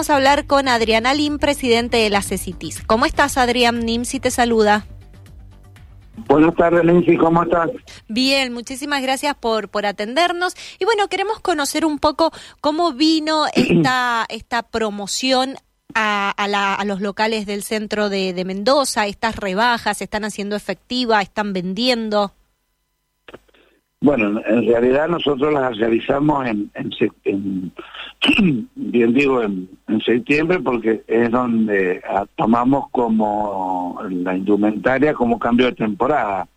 vamos a hablar con Adrián Alim, presidente de la CECITIS. ¿Cómo estás, Adrián? NIMSI te saluda. Buenas tardes, Nancy, ¿cómo estás? Bien, muchísimas gracias por, por atendernos. Y bueno, queremos conocer un poco cómo vino esta, esta promoción a, a, los locales del centro de, de Mendoza, estas rebajas, ¿se están haciendo efectiva, están vendiendo? Bueno, en realidad nosotros las realizamos en, en, bien digo, en, septiembre porque es donde ah, tomamos como la indumentaria como cambio de temporada.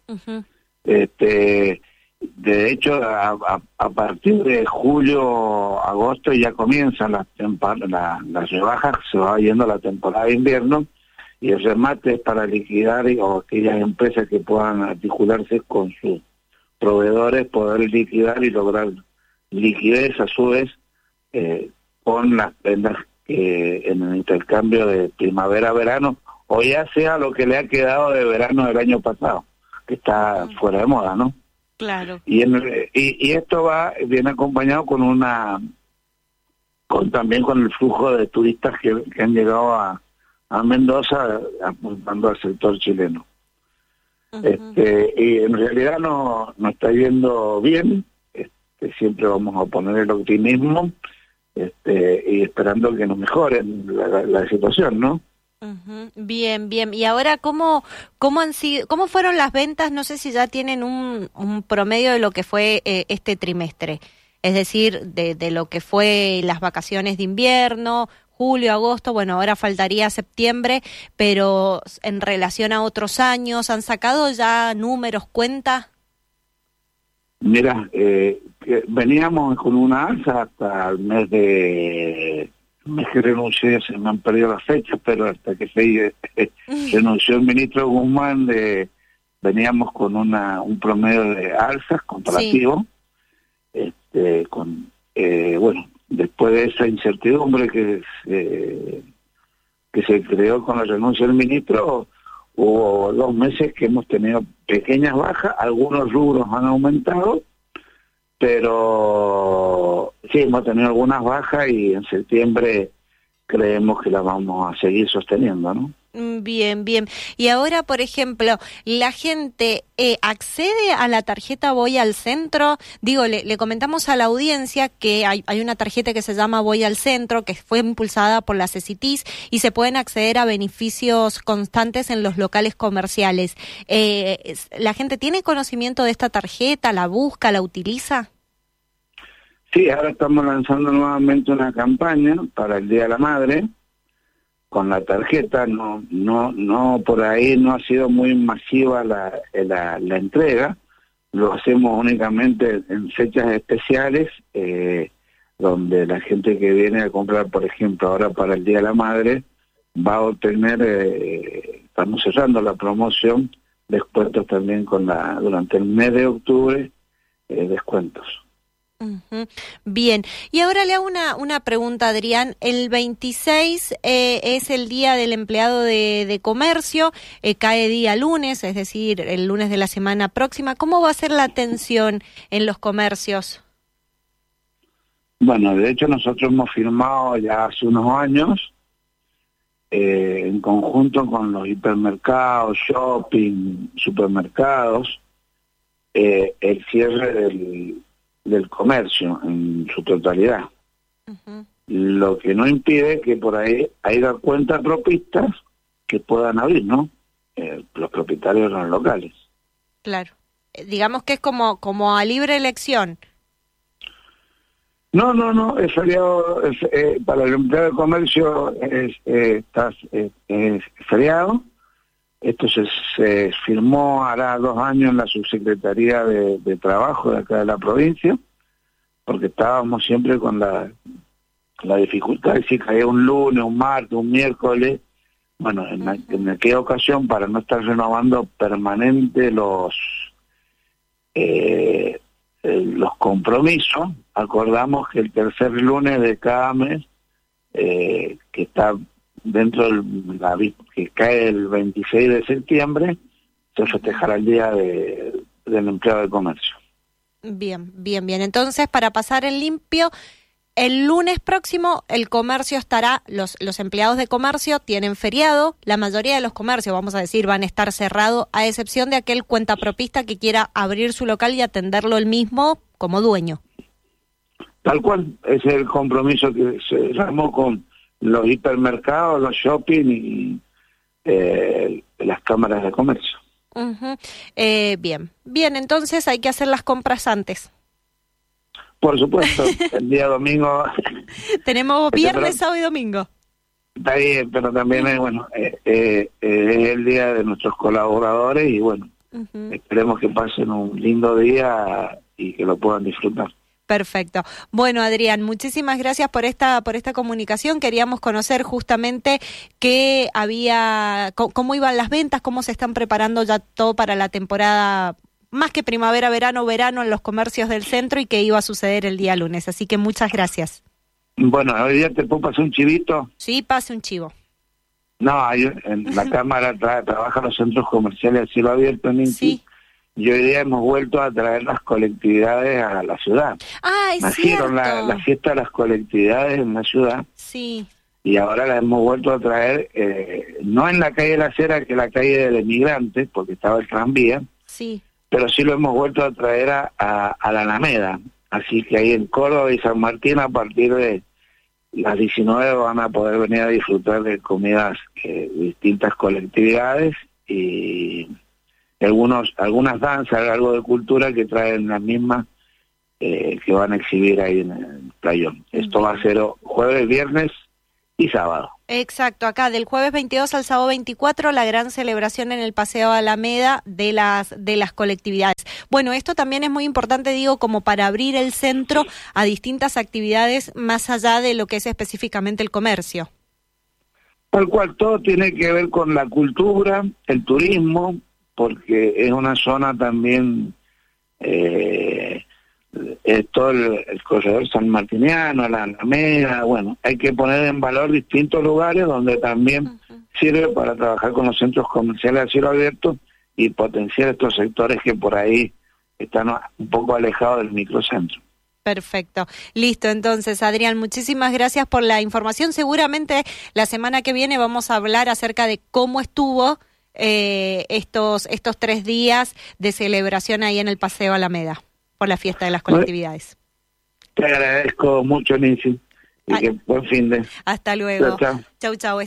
Este, de hecho, a, a, partir de julio, agosto ya comienzan las, las rebajas, se va yendo la temporada de invierno y el remate es para liquidar o aquellas empresas que puedan articularse con su proveedores poder liquidar y lograr liquidez a su vez eh, con las prendas que en el intercambio de primavera-verano o ya sea lo que le ha quedado de verano del año pasado, que está fuera de moda, ¿no? Claro. Y, y, esto va viene acompañado con una con también con el flujo de turistas que, han llegado a, a Mendoza apuntando al sector chileno este, y en realidad no, no está yendo bien, este, siempre vamos a poner el optimismo este, y esperando que nos mejoren la, situación, ¿no? Bien, bien. Y ahora, ¿cómo, cómo, han sido, ¿cómo fueron las ventas? No sé si ya tienen un, un promedio de lo que fue eh, este trimestre. Es decir, de, de lo que fue las vacaciones de invierno, julio, agosto, bueno, ahora faltaría septiembre, pero en relación a otros años, ¿han sacado ya números, cuenta? Mira, eh, veníamos con una alza hasta el mes de mes que renuncié, se me han perdido las fechas, pero hasta que se renunció el ministro Guzmán, de, veníamos con una un promedio de alzas comparativo, este, con eh, bueno, esa incertidumbre que que se creó con la renuncia del ministro, hubo dos meses que hemos tenido pequeñas bajas, algunos rubros han aumentado, pero sí, hemos tenido algunas bajas y en septiembre creemos que las vamos a seguir sosteniendo, ¿no? Bien, bien. Y ahora, por ejemplo, la gente eh, accede a la tarjeta Voy al Centro. Digo, le, comentamos a la audiencia que hay, una tarjeta que se llama Voy al Centro, que fue impulsada por la CECITIS y se pueden acceder a beneficios constantes en los locales comerciales. Eh, ¿La gente tiene conocimiento de esta tarjeta? ¿La busca? ¿La utiliza? Sí, ahora estamos lanzando nuevamente una campaña para el Día de la Madre con la tarjeta, no, no, no, por ahí no ha sido muy masiva la, la, entrega, lo hacemos únicamente en fechas especiales, eh, donde la gente que viene a comprar, por ejemplo, ahora para el Día de la Madre, va a obtener, eh, estamos cerrando la promoción, descuentos también con la, durante el mes de octubre, eh, descuentos. Bien, y ahora le hago una, una pregunta, Adrián. El 26 eh, es el día del empleado de, comercio, eh, cae día lunes, es decir, el lunes de la semana próxima. ¿Cómo va a ser la atención en los comercios? Bueno, de hecho nosotros hemos firmado ya hace unos años, eh, en conjunto con los hipermercados, shopping, supermercados, el cierre del del comercio en su totalidad. Lo que no impide que por ahí haya cuentas propistas que puedan abrir, ¿no? Eh, los propietarios de los locales. Claro. Eh, digamos que es como, como a libre elección. No, no, no, es feriado, eh, para el empleado de comercio es, está, es feriado esto se, firmó hará dos años en la subsecretaría de, Trabajo de acá de la provincia, porque estábamos siempre con la, la dificultad de si caía un lunes, un martes, un miércoles. Bueno, en, aquella ocasión, para no estar renovando permanente los, eh, los compromisos, acordamos que el tercer lunes de cada mes, eh, que está dentro del la, que cae el 26 de septiembre, se festejará el día de, del empleado de comercio. Bien, bien, bien. Entonces, para pasar en limpio, El lunes próximo el comercio estará, los, los empleados de comercio tienen feriado, la mayoría de los comercios, vamos a decir, van a estar cerrados, a excepción de aquel cuentapropista que quiera abrir su local y atenderlo él mismo como dueño. Tal cual, es el compromiso que se llamó con los hipermercados, los shopping y eh, las cámaras de comercio. eh, bien, bien, entonces hay que hacer las compras antes. Por supuesto, el día domingo. Tenemos este, viernes, sábado y domingo. Está bien, pero también es, bueno, eh, eh, es el día de nuestros colaboradores y bueno, esperemos que pasen un lindo día y que lo puedan disfrutar. Perfecto. Bueno, Adrián, muchísimas gracias por esta por esta comunicación. Queríamos conocer justamente qué había, cómo iban las ventas, cómo se están preparando ya todo para la temporada más que primavera, verano, verano en los comercios del centro y que iba a suceder el día lunes. Así que muchas gracias. Bueno, hoy día te puedo pasar un chivito. Sí, pase un chivo. No, en la Cámara trabaja los centros comerciales a cielo abierto en Sí. Y hoy día hemos vuelto a traer las colectividades a la ciudad. Ah, es Nacieron la, la, fiesta de las colectividades en la ciudad. Sí. Y ahora la hemos vuelto a traer, eh, no en la calle de la Cera, que es la calle del emigrante, porque estaba el tranvía. Sí pero sí lo hemos vuelto a traer a, a, la Alameda. Así que ahí en Córdoba y San Martín a partir de las 19 van a poder venir a disfrutar de comidas de distintas colectividades y algunos algunas danzas, algo de cultura que traen las mismas eh, que van a exhibir ahí en el playón. Esto va a ser jueves, viernes y sábado. Exacto, acá del jueves 22 al sábado 24 la gran celebración en el Paseo Alameda de las de las colectividades. Bueno, esto también es muy importante, digo, como para abrir el centro a distintas actividades más allá de lo que es específicamente el comercio. Tal cual, todo tiene que ver con la cultura, el turismo, porque es una zona también eh, todo el, corredor San Martiniano, la Alameda, bueno, hay que poner en valor distintos lugares donde también sirve para trabajar con los centros comerciales a cielo abierto y potenciar estos sectores que por ahí están un poco alejados del microcentro. Perfecto. Listo, entonces, Adrián, muchísimas gracias por la información. Seguramente la semana que viene vamos a hablar acerca de cómo estuvo eh, estos, estos tres días de celebración ahí en el Paseo Alameda la fiesta de las colectividades. Te agradezco mucho, Nancy. Y que buen fin de. Hasta luego. Chau, chau.